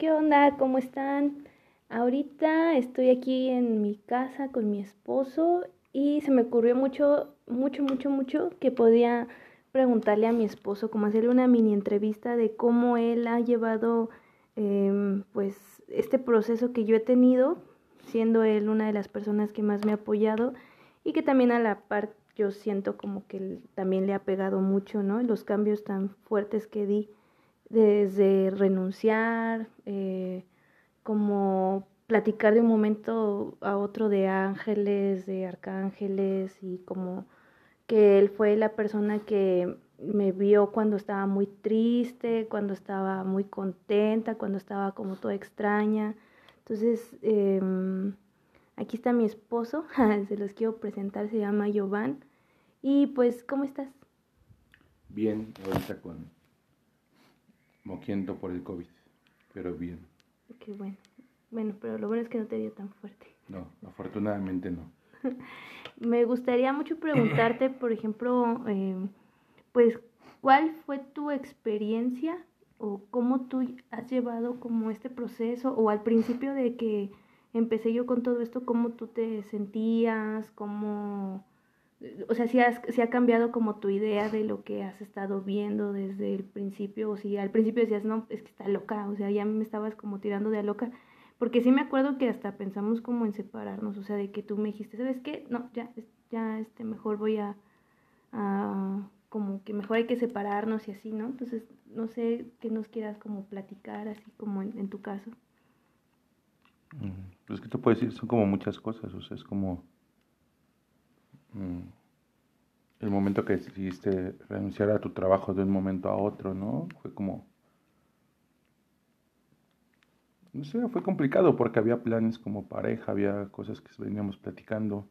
¿Qué onda? ¿Cómo están? Ahorita estoy aquí en mi casa con mi esposo y se me ocurrió mucho, mucho, mucho, mucho que podía preguntarle a mi esposo, como hacerle una mini entrevista de cómo él ha llevado em, pues este proceso que yo he tenido, siendo él una de las personas que más me ha apoyado y que también a la par yo siento como que también le ha pegado mucho, ¿no? Los cambios tan fuertes que di desde renunciar, eh, como platicar de un momento a otro de ángeles, de arcángeles y como que él fue la persona que me vio cuando estaba muy triste, cuando estaba muy contenta, cuando estaba como toda extraña. Entonces, em, aquí está mi esposo, se los quiero presentar, se llama Jovan. Y pues, ¿cómo estás? Bien, ahorita con moquiendo por el COVID, pero bien. Qué bueno. Bueno, pero lo bueno es que no te dio tan fuerte. No, afortunadamente no. Me gustaría mucho preguntarte, por ejemplo, eh, pues, ¿cuál fue tu experiencia o cómo tú has llevado como este proceso o al principio de que empecé yo con todo esto, cómo tú te sentías, cómo o sea, si, has, si ha cambiado como tu idea de lo que has estado viendo desde el principio, o si al principio decías, no, es que está loca, o sea, ya me estabas como tirando de a loca, porque sí me acuerdo que hasta pensamos como en separarnos, o sea, de que tú me dijiste, ¿sabes qué? No, ya, ya, este, mejor voy a, como que mejor hay que separarnos y así, ¿no? Entonces, no sé qué nos quieras como platicar, así como en, tu caso. Pues que te puedo decir, son como muchas cosas, o sea, es como. El momento que decidiste renunciar a tu trabajo de un momento a otro, ¿no? Fue como... No sé, fue complicado porque había planes como pareja, había cosas que veníamos platicando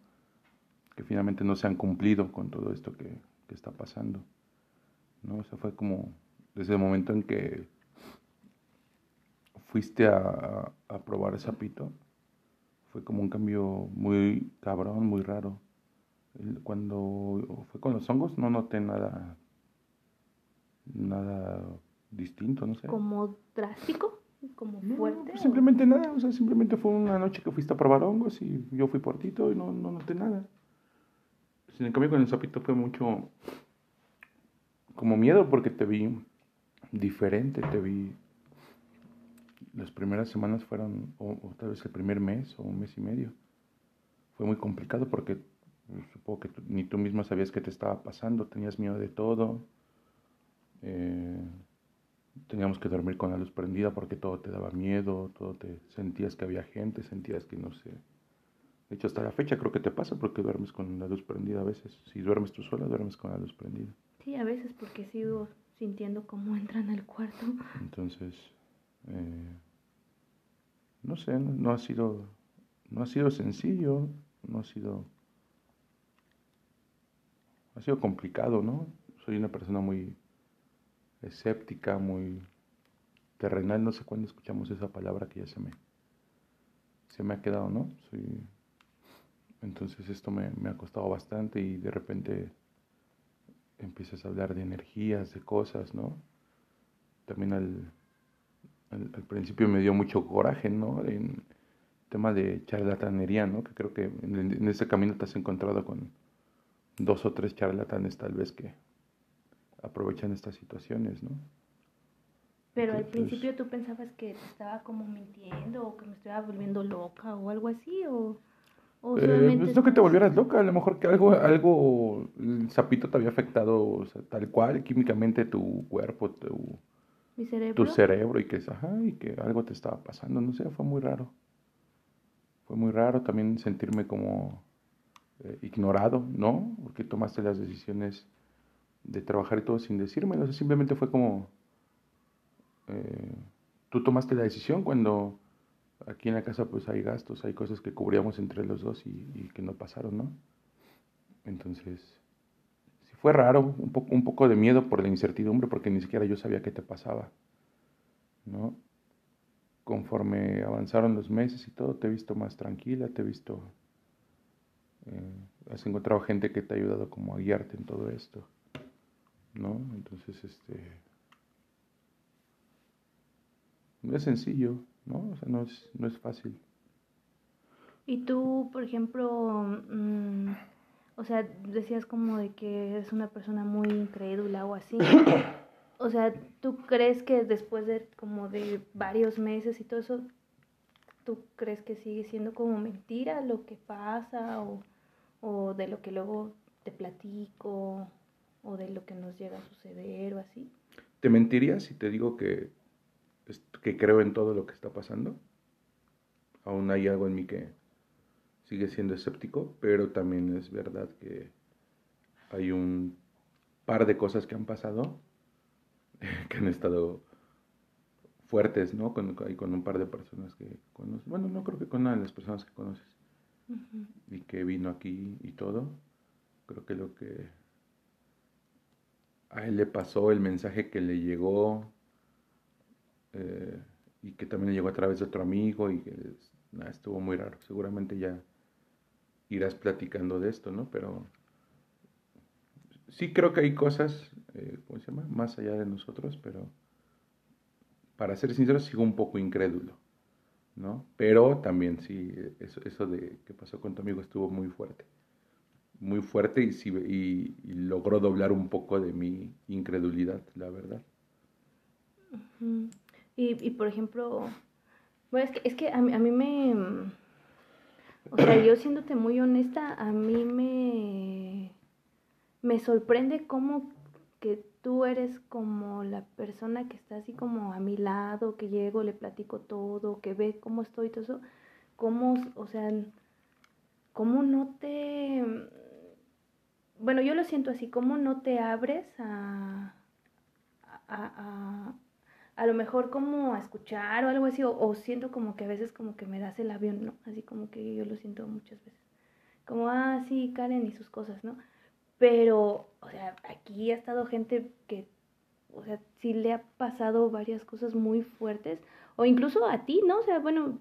que finalmente no se han cumplido con todo esto que, está pasando, ¿no? O sea, fue como desde el momento en que fuiste a, a probar el sapito, fue como un cambio muy cabrón, muy raro cuando fue con los hongos no noté nada, nada distinto, no sé. ¿Como drástico? ¿Como fuerte? Pues simplemente nada, o sea, simplemente fue una noche que fuiste a probar hongos y yo fui por ti y no, no noté nada. Sin cambio con el sapito fue mucho como miedo porque te vi diferente, te vi... Las primeras semanas fueron, o tal vez el primer mes o un mes y medio. Fue muy complicado porque Supongo que ni tú mismo sabías qué te estaba pasando, tenías miedo de todo. Eh, teníamos que dormir con la luz prendida porque todo te daba miedo, todo te sentías que había gente, sentías que no sé. De hecho, hasta la fecha creo que te pasa porque duermes con la luz prendida a veces. Si duermes tú sola, duermes con la luz prendida. Sí, a veces porque sigo sintiendo cómo entran al cuarto. Entonces, eh, no sé, no ha sido, no ha sido sencillo, no ha sido ha sido complicado, ¿no? Soy una persona muy escéptica, muy terrenal, no sé cuándo escuchamos esa palabra que ya se me, se me ha quedado, ¿no? Entonces esto me, ha costado bastante y de repente empiezas a hablar de energías, de cosas, ¿no? También al, al, principio me dio mucho coraje, ¿no? En tema de charlatanería, ¿no? Que creo que en, en ese camino te has encontrado con dos o tres charlatanes tal vez que aprovechan estas situaciones, ¿no? Pero al principio tú pensabas que te estaba como mintiendo o que me estaba volviendo loca o algo así o, o eh, pues no que te volvieras loca, a lo mejor que algo, algo, el sapito te había afectado tal cual, químicamente tu cuerpo, tu, cerebro? tu cerebro y que, ajá, y que algo te estaba pasando, no sé, fue muy raro. Fue muy raro también sentirme como eh, ignorado, ¿no? Porque tomaste las decisiones de trabajar y todo sin decirme. O sea, simplemente fue como, eh, tú tomaste la decisión cuando aquí en la casa pues hay gastos, hay cosas que cubríamos entre los dos y, que no pasaron, ¿no? Entonces, sí fue raro, un poco, un poco de miedo por la incertidumbre, porque ni siquiera yo sabía qué te pasaba, ¿no? Conforme avanzaron los meses y todo, te he visto más tranquila, te he visto eh, has encontrado gente que te ha ayudado como a guiarte en todo esto, ¿no? Entonces, este, no es sencillo, ¿no? O sea, no es, no es fácil. Y tú, por ejemplo, mm, o sea, decías como de que es una persona muy incrédula o así. o sea, ¿tú crees que después de como de varios meses y todo eso, tú crees que sigue siendo como mentira lo que pasa o, o de lo que luego te platico o de lo que nos llega a suceder o así? ¿Te mentiría si te digo que, que creo en todo lo que está pasando? Aún hay algo en mí que, sigue siendo escéptico, pero también es verdad que hay un par de cosas que han pasado que han estado fuertes, ¿no? Con, con un par de personas que conoces. Bueno, no creo que con una de las personas que conoces. Y que vino aquí y todo. Creo que lo que a él le pasó, el mensaje que le llegó, eh, y que también le llegó a través de otro amigo, y que estuvo muy raro. Seguramente ya irás platicando de esto, ¿no? Pero sí creo que hay cosas, eh, ¿cómo se llama? Más allá de nosotros, pero para ser sincero, sigo un poco incrédulo, ¿no? Pero también sí, eso, de que pasó con tu amigo estuvo muy fuerte. Muy fuerte y, sí, y, logró doblar un poco de mi incredulidad, la verdad. y, y, por ejemplo, bueno, es que, es que a, mí, a mí me o sea, yo siéndote muy honesta, a mí me, me sorprende cómo que tú eres como la persona que está así como a mi lado, que llego, le platico todo, que ve cómo estoy, todo eso, cómo, o sea, cómo no te, bueno, yo lo siento así, cómo no te abres a, a, a lo mejor como a escuchar o algo así, o, siento como que a veces como que me das el avión, ¿no? Así como que yo lo siento muchas veces. Como, ah, sí, Karen y sus cosas, ¿no? Pero, o sea, aquí ha estado gente que, o sea, sí le ha pasado varias cosas muy fuertes, o incluso a ti, ¿no? O sea, bueno,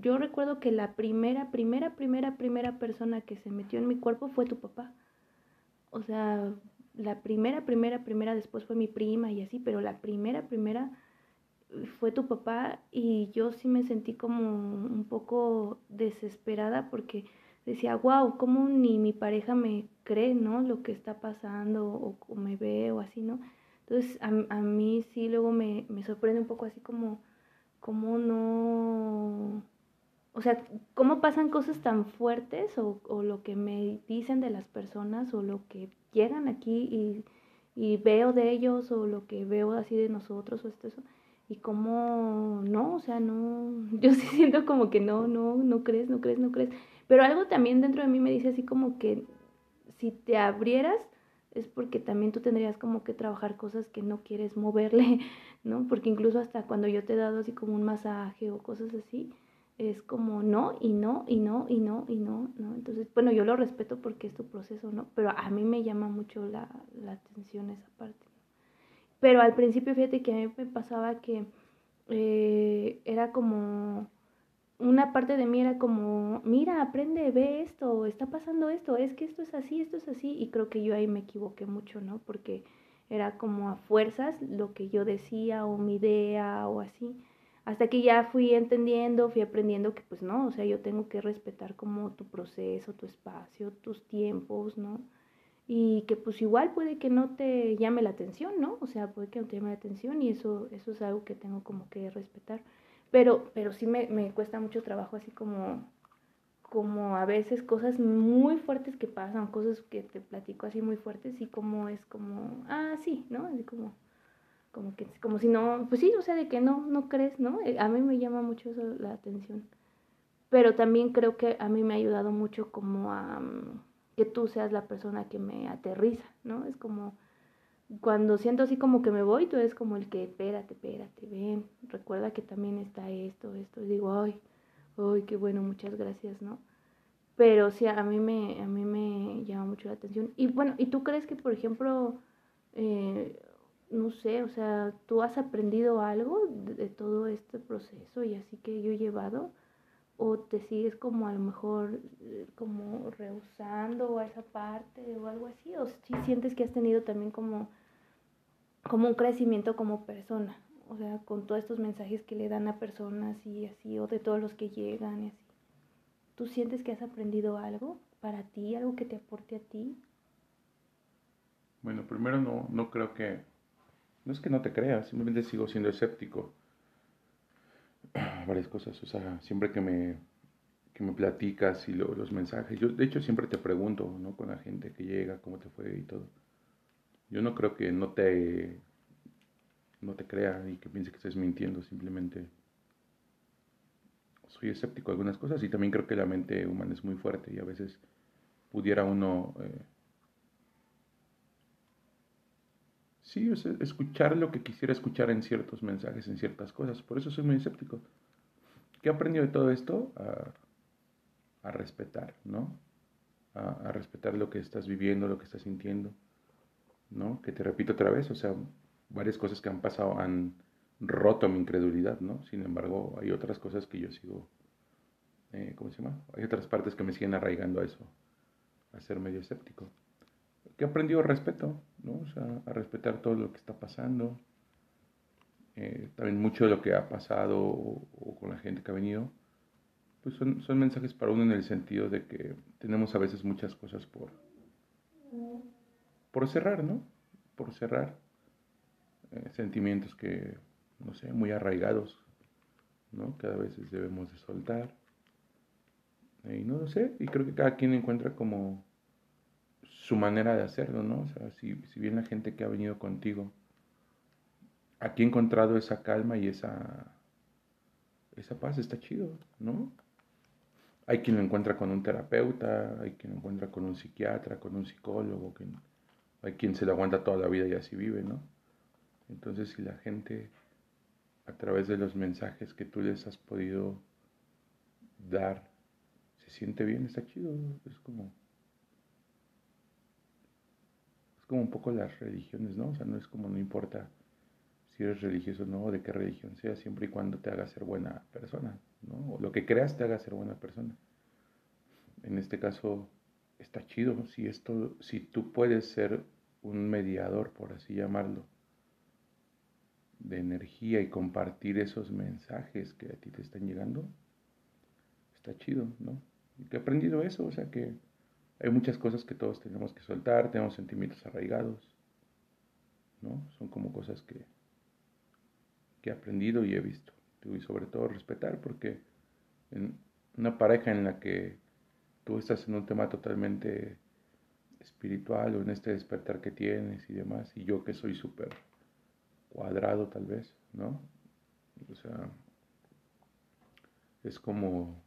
yo recuerdo que la primera, primera, primera, primera persona que se metió en mi cuerpo fue tu papá. O sea, la primera, primera, primera, después fue mi prima y así, pero la primera, primera fue tu papá y yo sí me sentí como un poco desesperada porque decía, wow, ¿cómo ni mi pareja me cree, ¿no? Lo que está pasando o, me ve o así, ¿no? Entonces a, a mí sí luego me, me, sorprende un poco así como, como no, o sea, cómo pasan cosas tan fuertes o, o lo que me dicen de las personas o lo que llegan aquí y, y veo de ellos o lo que veo así de nosotros o esto, eso y cómo no, o sea, no, yo sí siento como que no, no, no crees, no crees, no crees. Pero algo también dentro de mí me dice así como que si te abrieras es porque también tú tendrías como que trabajar cosas que no quieres moverle, ¿no? Porque incluso hasta cuando yo te he dado así como un masaje o cosas así, es como no y no y no y no y no, ¿no? Entonces, bueno, yo lo respeto porque es tu proceso, ¿no? Pero a mí me llama mucho la, la atención esa parte. Pero al principio, fíjate que a mí me pasaba que eh, era como, una parte de mí era como, mira, aprende, ve esto, está pasando esto, es que esto es así, esto es así. Y creo que yo ahí me equivoqué mucho, ¿no? Porque era como a fuerzas lo que yo decía o mi idea o así. Hasta que ya fui entendiendo, fui aprendiendo que pues no, o sea, yo tengo que respetar como tu proceso, tu espacio, tus tiempos, ¿no? y que pues igual puede que no te llame la atención, ¿no? O sea, puede que no te llame la atención y eso, eso es algo que tengo como que respetar. Pero, pero sí me, me cuesta mucho trabajo así como, como a veces cosas muy fuertes que pasan, cosas que te platico así muy fuertes y como es como, ah, sí, ¿no? Así como, como que, como si no, pues sí, o sea, de que no, no crees, ¿no? Eh, a mí me llama mucho eso la atención. Pero también creo que a mí me ha ayudado mucho como a... Mm, que tú seas la persona que me aterriza, ¿no? Es como cuando siento así como que me voy, tú eres como el que, espérate, espérate, ven, recuerda que también está esto, esto, y digo, ay, ay, qué bueno, muchas gracias, ¿no? Pero sí, a mí me, a mí me llama mucho la atención. Y bueno, ¿y tú crees que, por ejemplo, eh, no sé, o sea, tú has aprendido algo de todo este proceso y así que yo he llevado? O te sigues como a lo mejor eh, como rehusando a esa parte o algo así, o si sientes que has tenido también como, como un crecimiento como persona, O sea, con todos estos mensajes que le dan a personas y así, o de todos los que llegan y así. ¿Tú sientes que has aprendido algo para ti, algo que te aporte a ti? Bueno, primero no, no creo que... No es que no te creas, simplemente sigo siendo escéptico. Varias cosas, o sea, siempre que me, que me platicas y los mensajes, yo de hecho siempre te pregunto, ¿no? Con la gente que llega, cómo te fue y todo. Yo no creo que no te, no te crea y que piense que estés mintiendo, simplemente soy escéptico de algunas cosas y también creo que la mente humana es muy fuerte y a veces pudiera uno... Eh, sí, escuchar lo que quisiera escuchar en ciertos mensajes, en ciertas cosas. Por eso soy muy escéptico. ¿Qué he aprendido de todo esto? A, respetar, ¿no? A, respetar lo que estás viviendo, lo que estás sintiendo, ¿no? Que te repito otra vez, o sea, varias cosas que han pasado han roto mi incredulidad, ¿no? Sin embargo, hay otras cosas que yo sigo, eh, ¿cómo se llama? Hay otras partes que me siguen arraigando a eso, a ser medio escéptico. Que he aprendido respeto, ¿no? O sea, a respetar todo lo que está pasando. Eh, también mucho de lo que ha pasado o, con la gente que ha venido, pues son, son mensajes para uno en el sentido de que tenemos a veces muchas cosas por, por cerrar, ¿no? Por cerrar eh, sentimientos que no sé, muy arraigados, ¿no? Cada vez debemos de soltar. Y no lo sé, y creo que cada quien encuentra como su manera de hacerlo, ¿no? O sea, si, si bien la gente que ha venido contigo, aquí ha encontrado esa calma y esa, esa paz, está chido, ¿no? Hay quien lo encuentra con un terapeuta, hay quien lo encuentra con un psiquiatra, con un psicólogo, hay quien se lo aguanta toda la vida y así vive, ¿no? Entonces, si la gente a través de los mensajes que tú les has podido dar, se siente bien, está chido, es como es como un poco las religiones, ¿no? O sea, no es como no importa si eres religioso o no, de qué religión sea, siempre y cuando te haga ser buena persona, ¿no? O lo que creas te haga ser buena persona. En este caso está chido si esto si tú puedes ser un mediador, por así llamarlo, de energía y compartir esos mensajes que a ti te están llegando, está chido, ¿no? He aprendido eso, o sea que hay muchas cosas que todos tenemos que soltar, tenemos sentimientos arraigados, ¿no? Son como cosas que, que he aprendido y he visto. Y sobre todo respetar, porque en una pareja en la que tú estás en un tema totalmente espiritual o en este despertar que tienes y demás, y yo que soy súper cuadrado tal vez, ¿no? O sea, es como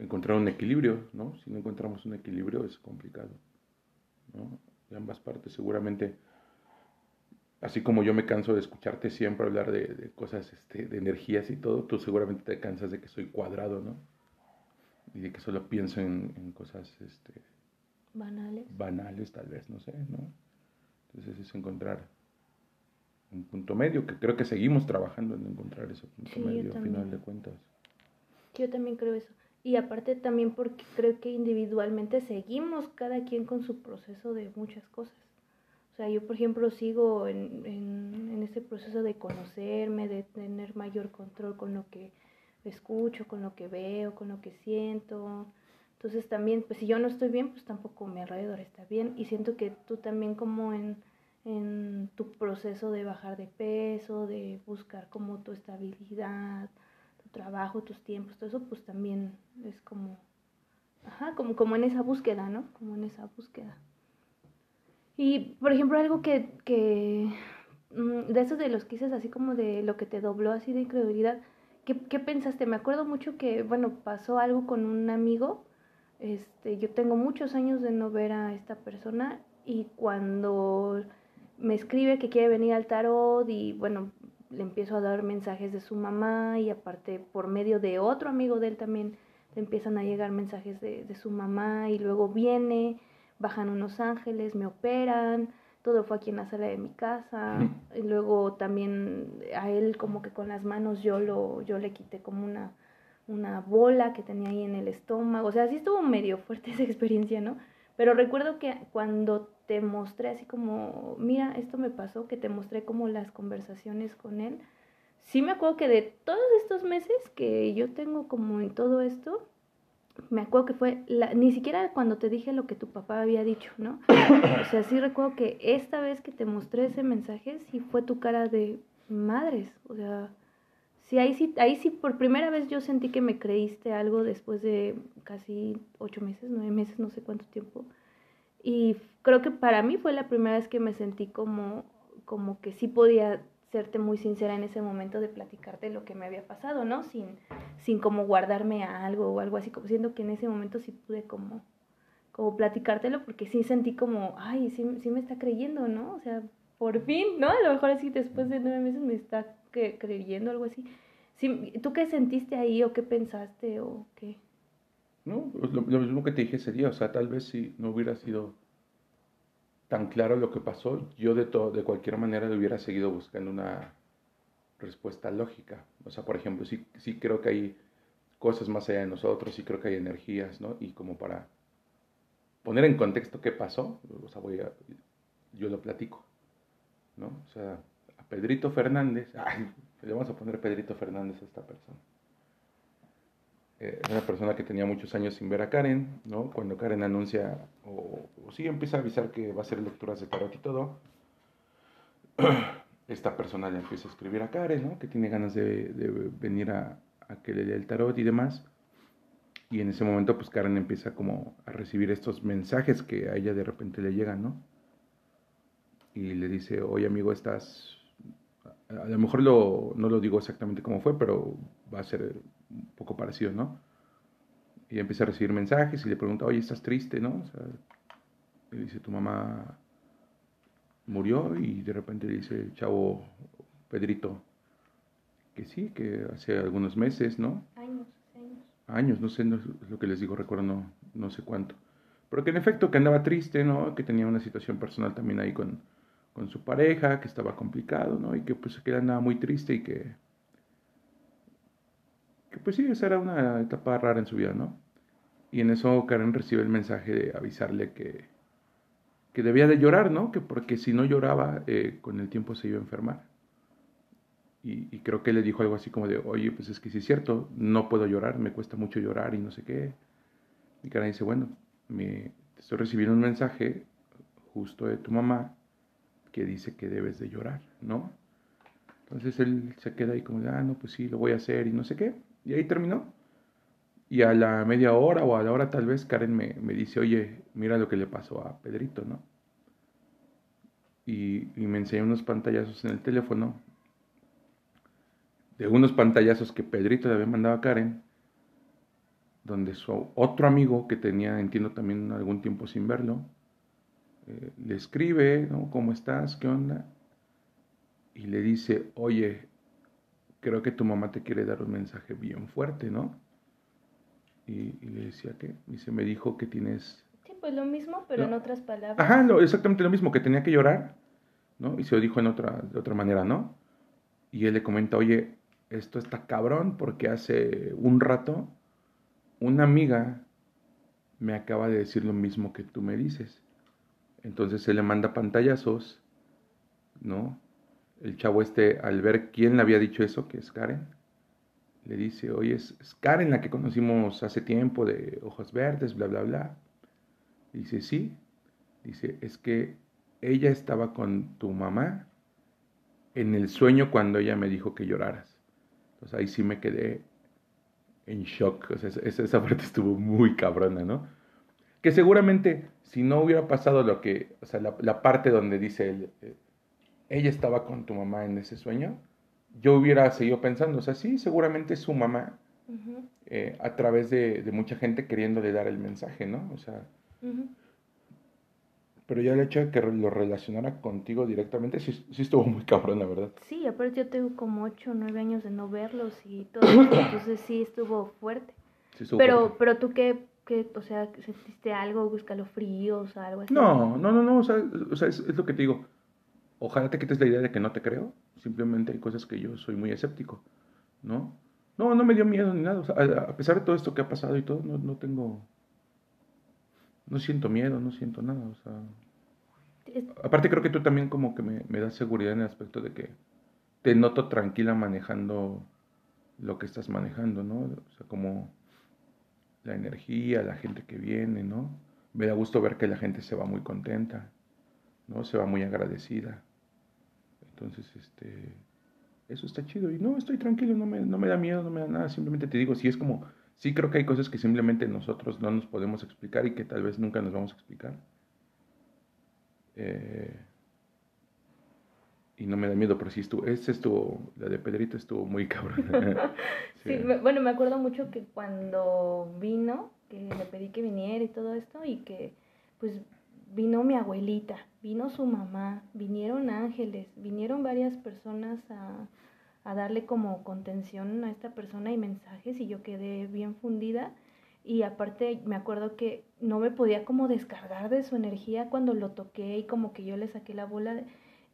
encontrar un equilibrio, ¿no? Si no encontramos un equilibrio es complicado, ¿no? De ambas partes seguramente, así como yo me canso de escucharte siempre hablar de, cosas, este, de energías y todo, tú seguramente te cansas de que soy cuadrado, ¿no? Y de que solo pienso en, en cosas, este... Banales. Banales tal vez, no sé, ¿no? Entonces es encontrar un punto medio, que creo que seguimos trabajando en encontrar ese punto medio al final de cuentas. Yo también creo eso. Y aparte también porque creo que individualmente seguimos cada quien con su proceso de muchas cosas. O sea, yo por ejemplo sigo en, en, en ese proceso de conocerme, de tener mayor control con lo que escucho, con lo que veo, con lo que siento. Entonces también, pues si yo no estoy bien, pues tampoco mi alrededor está bien. Y siento que tú también como en en tu proceso de bajar de peso, de buscar como tu estabilidad, tu trabajo, tus tiempos, todo eso pues también es como, ajá, como, como en esa búsqueda, ¿no? Como en esa búsqueda. Y, por ejemplo, algo que, que mm, de esos de los quises, así como de lo que te dobló así de incredulidad, ¿qué, ¿qué, pensaste? Me acuerdo mucho que, bueno, pasó algo con un amigo, este, yo tengo muchos años de no ver a esta persona y cuando me escribe que quiere venir al tarot y bueno, le empiezo a dar mensajes de su mamá y aparte por medio de otro amigo de él también le empiezan a llegar mensajes de, de su mamá y luego viene, bajan unos ángeles, me operan, todo fue aquí en la sala de mi casa y luego también a él como que con las manos yo lo yo le quité como una una bola que tenía ahí en el estómago, o sea, sí estuvo medio fuerte esa experiencia, ¿no? Pero recuerdo que cuando te mostré así como, mira, esto me pasó, que te mostré como las conversaciones con él, sí me acuerdo que de todos estos meses que yo tengo como en todo esto, me acuerdo que fue, la, ni siquiera cuando te dije lo que tu papá había dicho, ¿no? O sea, sí recuerdo que esta vez que te mostré ese mensaje, sí fue tu cara de madres, o sea, sí, ahí sí, ahí sí por primera vez yo sentí que me creíste algo después de casi ocho meses, nueve meses, no sé cuánto tiempo. Y creo que para mí fue la primera vez que me sentí como, como que sí podía serte muy sincera en ese momento de platicarte lo que me había pasado, ¿no? Sin, sin como guardarme a algo o algo así, como siendo que en ese momento sí pude como, como platicártelo porque sí sentí como, ay, sí, sí me está creyendo, ¿no? O sea, por fin, ¿no? A lo mejor así después de nueve meses me está creyendo algo así. Sí, ¿Tú qué sentiste ahí o qué pensaste o qué? No, pues lo, lo mismo que te dije sería, o sea, tal vez si no hubiera sido tan claro lo que pasó, yo de, todo, de cualquier manera le hubiera seguido buscando una respuesta lógica. O sea, por ejemplo, sí, sí creo que hay cosas más allá de nosotros, sí creo que hay energías, ¿no? Y como para poner en contexto qué pasó, o sea, voy yo lo platico, ¿no? O sea, a Pedrito Fernández, ay, le vamos a poner Pedrito Fernández a esta persona. Eh, una persona que tenía muchos años sin ver a Karen, ¿no? Cuando Karen anuncia, o, sí empieza a avisar que va a hacer lecturas de tarot y todo, esta persona le empieza a escribir a Karen, ¿no? Que tiene ganas de, venir a, que le lea el tarot y demás. Y en ese momento, pues Karen empieza como a recibir estos mensajes que a ella de repente le llegan, ¿no? Y le dice, oye amigo, estás... A lo mejor lo, no lo digo exactamente cómo fue, pero va a ser un poco parecido, ¿no? Y empieza a recibir mensajes y le pregunta, oye, ¿estás triste, no? O sea, le dice, tu mamá murió y de repente le dice chavo Pedrito que sí, que hace algunos meses, ¿no? Años, años. Años, no sé, no es lo que les digo, recuerdo no, no sé cuánto. Pero que en efecto que andaba triste, ¿no? Que tenía una situación personal también ahí con, con su pareja, que estaba complicado, ¿no? Y que pues que andaba muy triste y que pues sí, esa era una etapa rara en su vida, ¿no? Y en eso Karen recibe el mensaje de avisarle que, que debía de llorar, ¿no? Que porque si no lloraba, eh, con el tiempo se iba a enfermar. Y, creo que le dijo algo así como de, oye, pues es que sí es cierto, no puedo llorar, me cuesta mucho llorar y no sé qué. Y Karen dice, bueno, me, estoy recibiendo un mensaje justo de tu mamá que dice que debes de llorar, ¿no? Entonces él se queda ahí como de, ah, no, pues sí, lo voy a hacer y no sé qué. Y ahí terminó. Y a la media hora o a la hora tal vez Karen me, dice, oye, mira lo que le pasó a Pedrito, ¿no? Y, me enseñó unos pantallazos en el teléfono, de unos pantallazos que Pedrito le había mandado a Karen, donde su otro amigo que tenía, entiendo también algún tiempo sin verlo, eh, le escribe, ¿no? ¿Cómo estás? ¿Qué onda? Y le dice, oye, creo que tu mamá te quiere dar un mensaje bien fuerte, ¿no? Y, le decía que, y se me dijo que tienes... Sí, pues lo mismo, pero en otras palabras. Ajá, exactamente lo mismo, que tenía que llorar, ¿no? Y se lo dijo en otra, de otra manera, ¿no? Y él le comenta, oye, esto está cabrón porque hace un rato una amiga me acaba de decir lo mismo que tú me dices. Entonces él le manda pantallazos, ¿no? El chavo este, al ver quién le había dicho eso, que es Karen, le dice, oye, es, Karen la que conocimos hace tiempo de ojos verdes, bla, bla, bla. Dice, sí. Dice, es que ella estaba con tu mamá en el sueño cuando ella me dijo que lloraras. Entonces ahí sí me quedé en shock. O sea, esa, parte estuvo muy cabrona, ¿no? Que seguramente si no hubiera pasado lo que, o sea, la, parte donde dice el, eh, ella estaba con tu mamá en ese sueño, yo hubiera seguido pensando, o sea, sí, seguramente su mamá, eh, a través de, mucha gente queriéndole dar el mensaje, ¿no? O sea, pero ya el hecho de que lo relacionara contigo directamente, sí, estuvo muy cabrón, la verdad. Sí, aparte yo tengo como 8 o 9 años de no verlos y todo, entonces sí estuvo fuerte. pero, pero tú qué, qué, o sea, sentiste algo, escalofríos, algo así. No, no, no, no, o sea, o sea es, es lo que te digo Ojalá te quites la idea de que no te creo. Simplemente hay cosas que yo soy muy escéptico, ¿no? No, no me dio miedo ni nada. a pesar de todo esto que ha pasado y todo, no, no tengo... No siento miedo, no siento nada. O aparte creo que tú también como que me, me das seguridad en el aspecto de que te noto tranquila manejando lo que estás manejando, ¿no? O sea, como la energía, la gente que viene, ¿no? Me da gusto ver que la gente se va muy contenta, ¿no? Se va muy agradecida. Entonces, este, eso está chido. Y no, estoy tranquilo, no me, no me da miedo, no me da nada. Simplemente te digo, sí es como, sí creo que hay cosas que simplemente nosotros no nos podemos explicar y que tal vez nunca nos vamos a explicar. Eh, y no me da miedo, pero sí estuvo, estuvo, la de Pedrito estuvo muy cabrón. sí. bueno, me acuerdo mucho que cuando vino, que le pedí que viniera y todo esto, y que pues vino mi abuelita, vino su mamá, vinieron ángeles, vinieron varias personas a, a darle como contención a esta persona y mensajes, y yo quedé bien fundida. Y aparte me acuerdo que no me podía como descargar de su energía cuando lo toqué y como que yo le saqué la bola. De,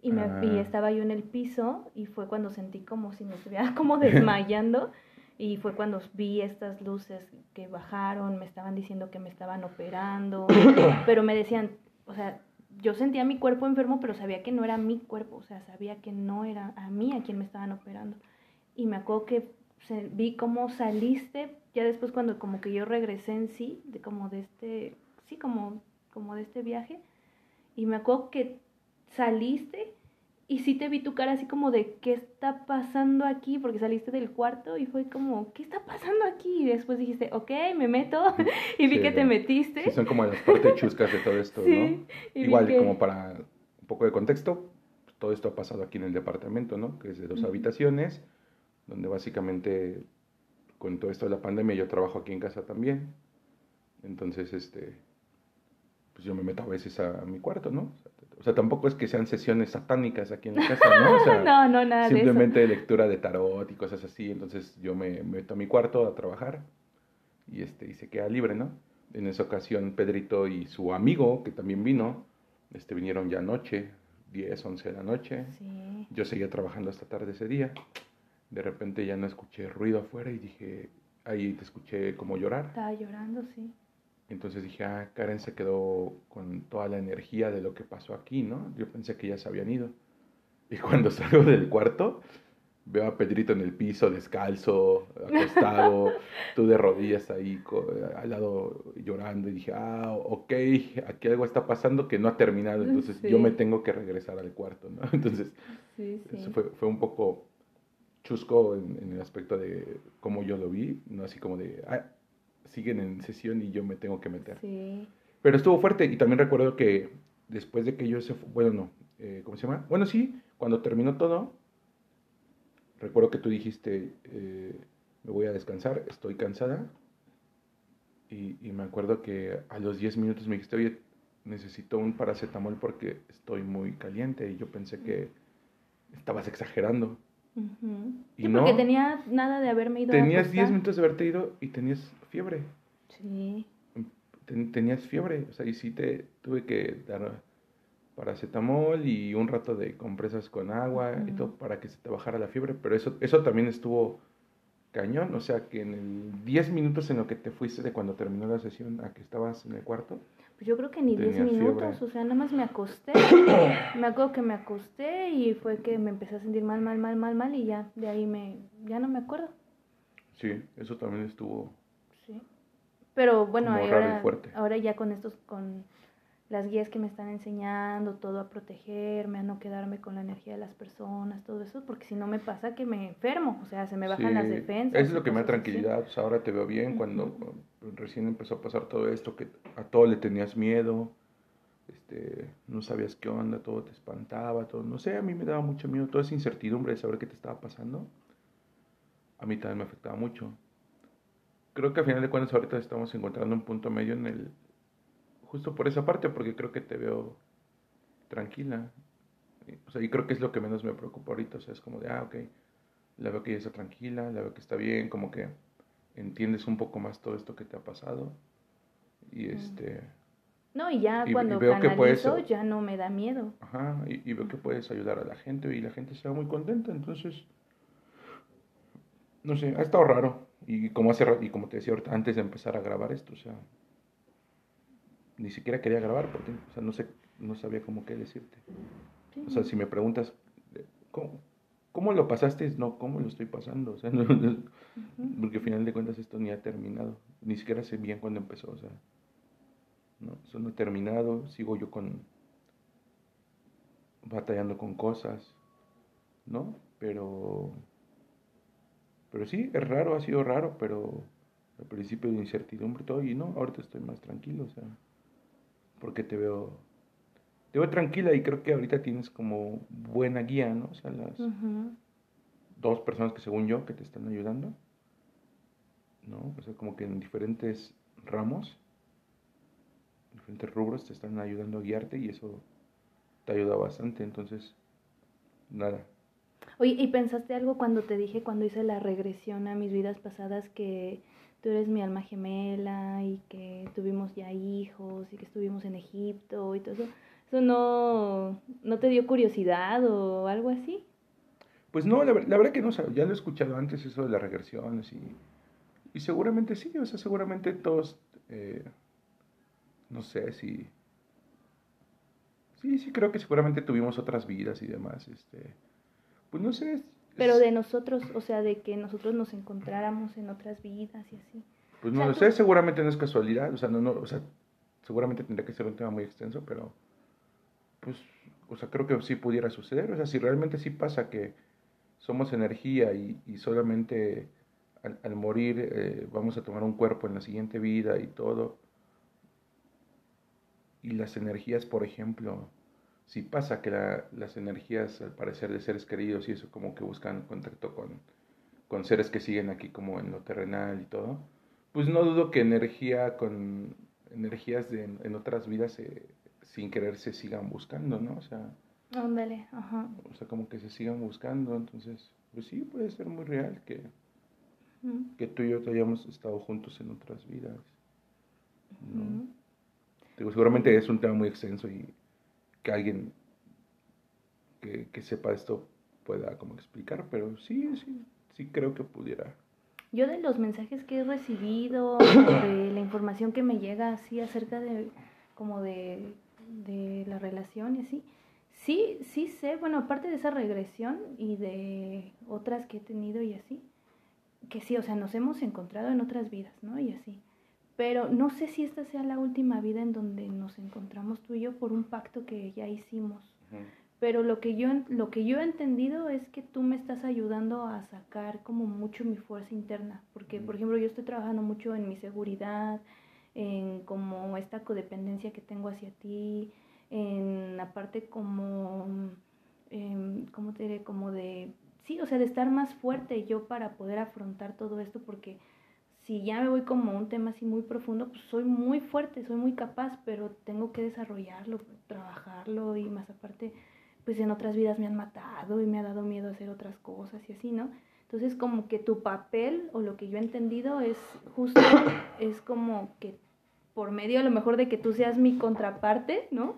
y, me, y ah. estaba yo en el piso y fue cuando sentí como si me estuviera como desmayando y fue cuando vi estas luces que bajaron, me estaban diciendo que me estaban operando, pero me decían, o sea, yo sentía mi cuerpo enfermo, pero sabía que no era mi cuerpo, o sea, sabía que no era a mí a quien me estaban operando. Y me acuerdo que vi cómo saliste, ya después cuando como que yo regresé en sí, de como de este, sí, como, como de este viaje, y me acuerdo que saliste y sí te vi tu cara así como de qué está pasando aquí, porque saliste del cuarto y fue como, ¿qué está pasando aquí? Y después dijiste, ok, me meto y vi que te metiste. son como las partes chuscas de todo esto, ¿no? Igual, como para un poco de contexto, todo esto ha pasado aquí en el departamento, ¿no? Que es de dos habitaciones, donde básicamente con todo esto de la pandemia yo trabajo aquí en casa también. Entonces, este, pues yo me meto a veces a, mi cuarto, ¿no? O sea, tampoco es que sean sesiones satánicas aquí en la casa, ¿no? O sea, no, no, nada Simplemente lectura de tarot y cosas así. Entonces yo me meto a mi cuarto a trabajar y, este, y se queda libre, ¿no? En esa ocasión Pedrito y su amigo, que también vino, este, vinieron ya anoche, 10, 11 de la noche. Sí. Yo seguía trabajando hasta tarde ese día. De repente ya no escuché ruido afuera y dije, ahí te escuché como llorar. Estaba llorando, sí. Entonces dije, ah, Karen se quedó con toda la energía de lo que pasó aquí, ¿no? Yo pensé que ya se habían ido. Y cuando salgo del cuarto, veo a Pedrito en el piso, descalzo, acostado, tú de rodillas ahí al lado llorando. Y dije, ah, ok, aquí algo está pasando que no ha terminado, entonces yo me tengo que regresar al cuarto, ¿no? Entonces, eso fue, fue, un poco chusco en, en, el aspecto de cómo yo lo vi, no así como de, ah, siguen en sesión y yo me tengo que meter. Sí. Pero estuvo fuerte y también recuerdo que después de que yo se bueno, no, eh, ¿cómo se llama? Bueno, sí, cuando terminó todo, recuerdo que tú dijiste, eh, me voy a descansar, estoy cansada. Y, y, me acuerdo que a los 10 minutos me dijiste, oye, necesito un paracetamol porque estoy muy caliente. Y yo pensé que estabas exagerando. y no, porque tenía nada de haberme ido. Tenías 10 minutos de haberte ido y tenías fiebre. Sí. tenías fiebre, o sea, y sí te tuve que dar paracetamol y un rato de compresas con agua y todo para que se te bajara la fiebre, pero eso, eso también estuvo cañón, o sea, que en el 10 minutos en lo que te fuiste de cuando terminó la sesión a que estabas en el cuarto. Pues yo creo que ni 10 minutos, o sea, nada más me acosté, me acuerdo que me acosté y fue que me empecé a sentir mal, mal, mal, mal, mal y ya, de ahí me, ya no me acuerdo. Sí, eso también estuvo pero bueno, ahora, ahora ya con estos, con las guías que me están enseñando, todo a protegerme, a no quedarme con la energía de las personas, todo eso, porque si no me pasa que me enfermo, o sea, se me bajan las defensas. Eso es lo que me da tranquilidad, pues ahora te veo bien, cuando recién empezó a pasar todo esto, que a todo le tenías miedo, este, no sabías qué onda, todo te espantaba, todo, no sé, a mí me daba mucho miedo, toda esa incertidumbre de saber qué te estaba pasando, a mí también me afectaba mucho creo que al final de cuentas ahorita estamos encontrando un punto medio en el, justo por esa parte, porque creo que te veo tranquila. O sea, y creo que es lo que menos me preocupa ahorita, o sea, es como de, ah, ok, la veo que ella está tranquila, la veo que está bien, como que entiendes un poco más todo esto que te ha pasado. Y este... No, y ya cuando canalizo ya no me da miedo. Ajá, y, y, veo que puedes ayudar a la gente y la gente se va muy contenta, entonces, no sé, ha estado raro. Y como, hace, y como te decía antes de empezar a grabar esto, o sea, ni siquiera quería grabar porque, o sea, no, sé, no sabía cómo qué decirte. O sea, si me preguntas, ¿cómo? cómo lo pasaste, no, cómo lo estoy pasando, o sea, porque al final de cuentas esto ni ha terminado, ni siquiera sé bien cuándo empezó, o sea, no, eso no ha terminado, sigo yo con, batallando con cosas, ¿no? Pero, pero sí, es raro, ha sido raro, pero al principio de incertidumbre todo, y no, ahorita estoy más tranquilo, o sea, porque te veo te veo tranquila y creo que ahorita tienes como buena guía, ¿no? O sea, las dos personas que según yo que te están ayudando, ¿no? O sea, como que en diferentes ramos, diferentes rubros te están ayudando a guiarte y eso te ayuda bastante, entonces, nada. Oye, ¿y pensaste algo cuando te dije, cuando hice la regresión a mis vidas pasadas, que tú eres mi alma gemela y que tuvimos ya hijos y que estuvimos en Egipto y todo eso? ¿Eso no, no te dio curiosidad o algo así? Pues no, la, verdad que no, ya lo he escuchado antes eso de las regresiones y, y seguramente sí, o sea, seguramente todos, eh, no sé si... Sí, sí, creo que seguramente tuvimos otras vidas y demás, este... Pues no sé. Pero de nosotros, o sea, de que nosotros nos encontráramos en otras vidas y así. Pues no lo sé, seguramente no es casualidad, o sea, no, no, o sea, seguramente tendría que ser un tema muy extenso, pero pues, o sea, creo que sí pudiera suceder. O sea, si realmente sí pasa que somos energía y, y solamente al, morir eh, vamos a tomar un cuerpo en la siguiente vida y todo. Y las energías, por ejemplo, si pasa que las energías, al parecer, de seres queridos y eso, como que buscan contacto con, con seres que siguen aquí como en lo terrenal y todo, pues no dudo que energía con energías de, en otras vidas se sin querer se sigan buscando, ¿no? O sea, Ándale, ajá. O sea, como que se sigan buscando, entonces, pues sí, puede ser muy real que, que tú y yo hayamos estado juntos en otras vidas. ¿no? Digo, seguramente es un tema muy extenso y que alguien que, que sepa esto pueda como explicar, pero sí, sí, sí creo que pudiera. Yo de los mensajes que he recibido, de la información que me llega así acerca de como de de la relación y así, sí, sí sé, bueno, aparte de esa regresión y de otras que he tenido y así, que sí, o sea, nos hemos encontrado en otras vidas, ¿no? Y así. Pero no sé si esta sea la última vida en donde nos encontramos tú y yo por un pacto que ya hicimos. Pero lo que, yo, lo que yo he entendido es que tú me estás ayudando a sacar como mucho mi fuerza interna. Porque, por ejemplo, yo estoy trabajando mucho en mi seguridad, en como esta codependencia que tengo hacia ti, en la parte como, eh, ¿cómo te diré? Como de, sí, o sea, de estar más fuerte yo para poder afrontar todo esto, porque si ya me voy como un tema así muy profundo, pues soy muy fuerte, soy muy capaz, pero tengo que desarrollarlo, trabajarlo y más aparte, pues en otras vidas me han matado y me ha dado miedo hacer otras cosas y así, ¿no? Entonces como que tu papel o lo que yo he entendido es justo, es como que por medio a lo mejor de que tú seas mi contraparte, ¿no?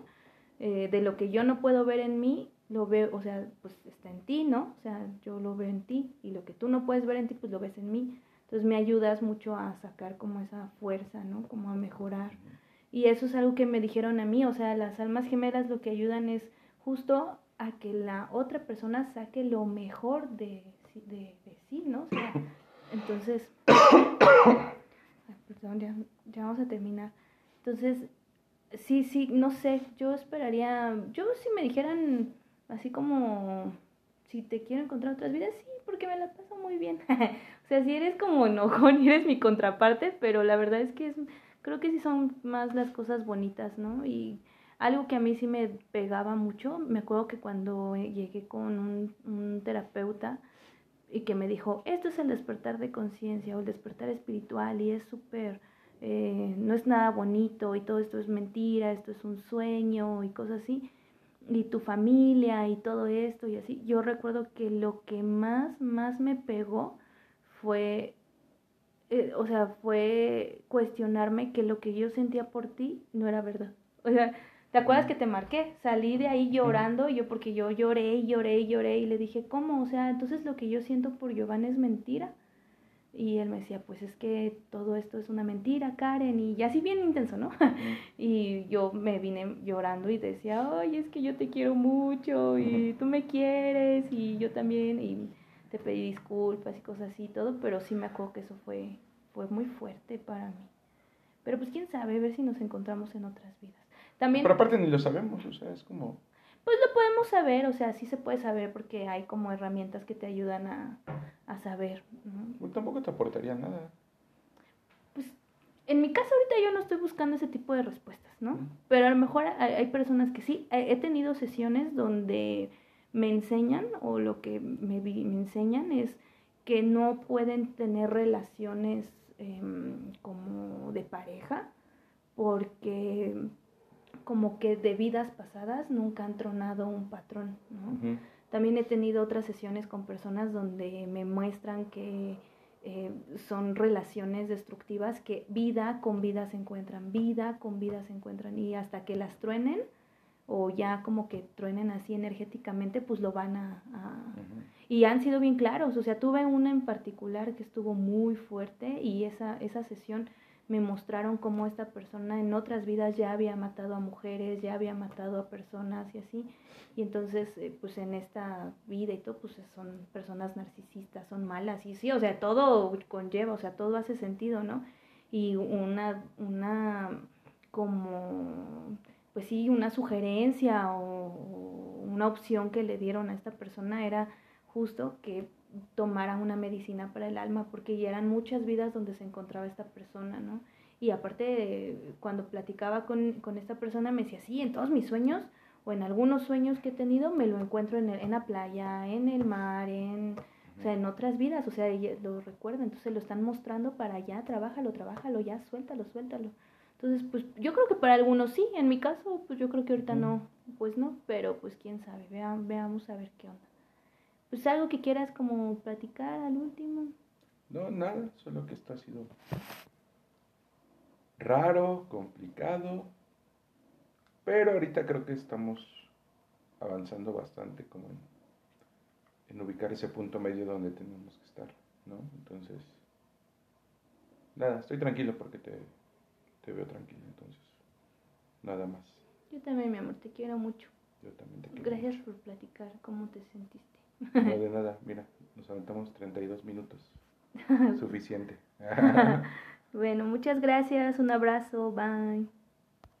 Eh, de lo que yo no puedo ver en mí, lo veo, o sea, pues está en ti, ¿no? O sea, yo lo veo en ti y lo que tú no puedes ver en ti, pues lo ves en mí. Entonces me ayudas mucho a sacar como esa fuerza, ¿no? Como a mejorar. Y eso es algo que me dijeron a mí, o sea, las almas gemelas lo que ayudan es justo a que la otra persona saque lo mejor de de, sí, ¿no? O sea, entonces, perdón, ya, ya vamos a terminar. Entonces, sí, sí, no sé, yo esperaría, yo si me dijeran así como, si te quiero encontrar otras vidas, sí, porque me la paso muy bien. o sea, si eres como enojón y eres mi contraparte, pero la verdad es que es, creo que sí son más las cosas bonitas, ¿no? Y algo que a mí sí me pegaba mucho, me acuerdo que cuando llegué con un, un terapeuta, y que me dijo, esto es el despertar de conciencia o el despertar espiritual y es súper, eh, no es nada bonito y todo esto es mentira, esto es un sueño y cosas así, y tu familia y todo esto y así. Yo recuerdo que lo que más, más me pegó fue, eh, o sea, fue cuestionarme que lo que yo sentía por ti no era verdad. O sea, ¿Te acuerdas que te marqué? Salí de ahí llorando, yo porque yo lloré y lloré y lloré y le dije, ¿cómo? O sea, entonces lo que yo siento por Giovanni es mentira. Y él me decía, pues es que todo esto es una mentira, Karen, y así bien intenso, ¿no? y yo me vine llorando y decía, ay, es que yo te quiero mucho y tú me quieres y yo también, y te pedí disculpas y cosas así y todo, pero sí me acuerdo que eso fue, fue muy fuerte para mí. Pero pues quién sabe, a ver si nos encontramos en otras vidas. También, Pero aparte ni lo sabemos, o sea, es como... pues lo podemos saber, o sea, sí se puede saber porque hay como herramientas que te ayudan a, a saber, ¿no? pues, tampoco te aportaría nada. Pues en mi caso ahorita yo no estoy buscando ese tipo de respuestas, ¿no? Pero a lo mejor hay, hay personas que sí. He tenido sesiones donde me enseñan o lo que me, vi- me enseñan es que no pueden tener relaciones em, como de pareja porque como que de vidas pasadas nunca han tronado un patrón, ¿no? También he tenido otras sesiones con personas donde me muestran que eh, son relaciones destructivas que vida con vida se encuentran, vida con vida se encuentran y hasta que las truenen o ya como que truenen así energéticamente, pues lo van a... Y han sido bien claros, o sea, tuve una en particular que estuvo muy fuerte y esa, esa sesión me mostraron cómo esta persona en otras vidas ya había matado a mujeres, ya había matado a personas y así. Y entonces, eh, pues en esta vida y todo, pues son personas narcisistas, son malas. Y sí, o sea, todo conlleva, o sea, todo hace sentido, ¿no? Y una, una como, pues sí, una sugerencia o, o una opción que le dieron a esta persona era justo que tomara una medicina para el alma, porque ya eran muchas vidas donde se encontraba esta persona, ¿no? Y aparte, cuando platicaba con, con esta persona, me decía, sí, en todos mis sueños, o en algunos sueños que he tenido, me lo encuentro en, el- en la playa, en el mar, en, o sea, en otras vidas, o sea, lo recuerda, entonces lo están mostrando para allá, trabájalo, trabájalo, ya, suéltalo, suéltalo. Entonces, pues yo creo que para algunos sí, en mi caso, pues yo creo que ahorita no, pues no, pero pues quién sabe, vea, veamos a ver qué onda. Pues algo que quieras como platicar al último. No, nada, solo que esto ha sido raro, complicado, pero ahorita creo que estamos avanzando bastante como en, en ubicar ese punto medio donde tenemos que estar, ¿no? Entonces, nada, estoy tranquilo porque te, te veo tranquilo, entonces, nada más. Yo también, mi amor, te quiero mucho. Yo también te quiero Gracias mucho. por platicar cómo te sentiste. No de nada, mira, nos aventamos 32 minutos. Suficiente. Bueno, muchas gracias, un abrazo, bye.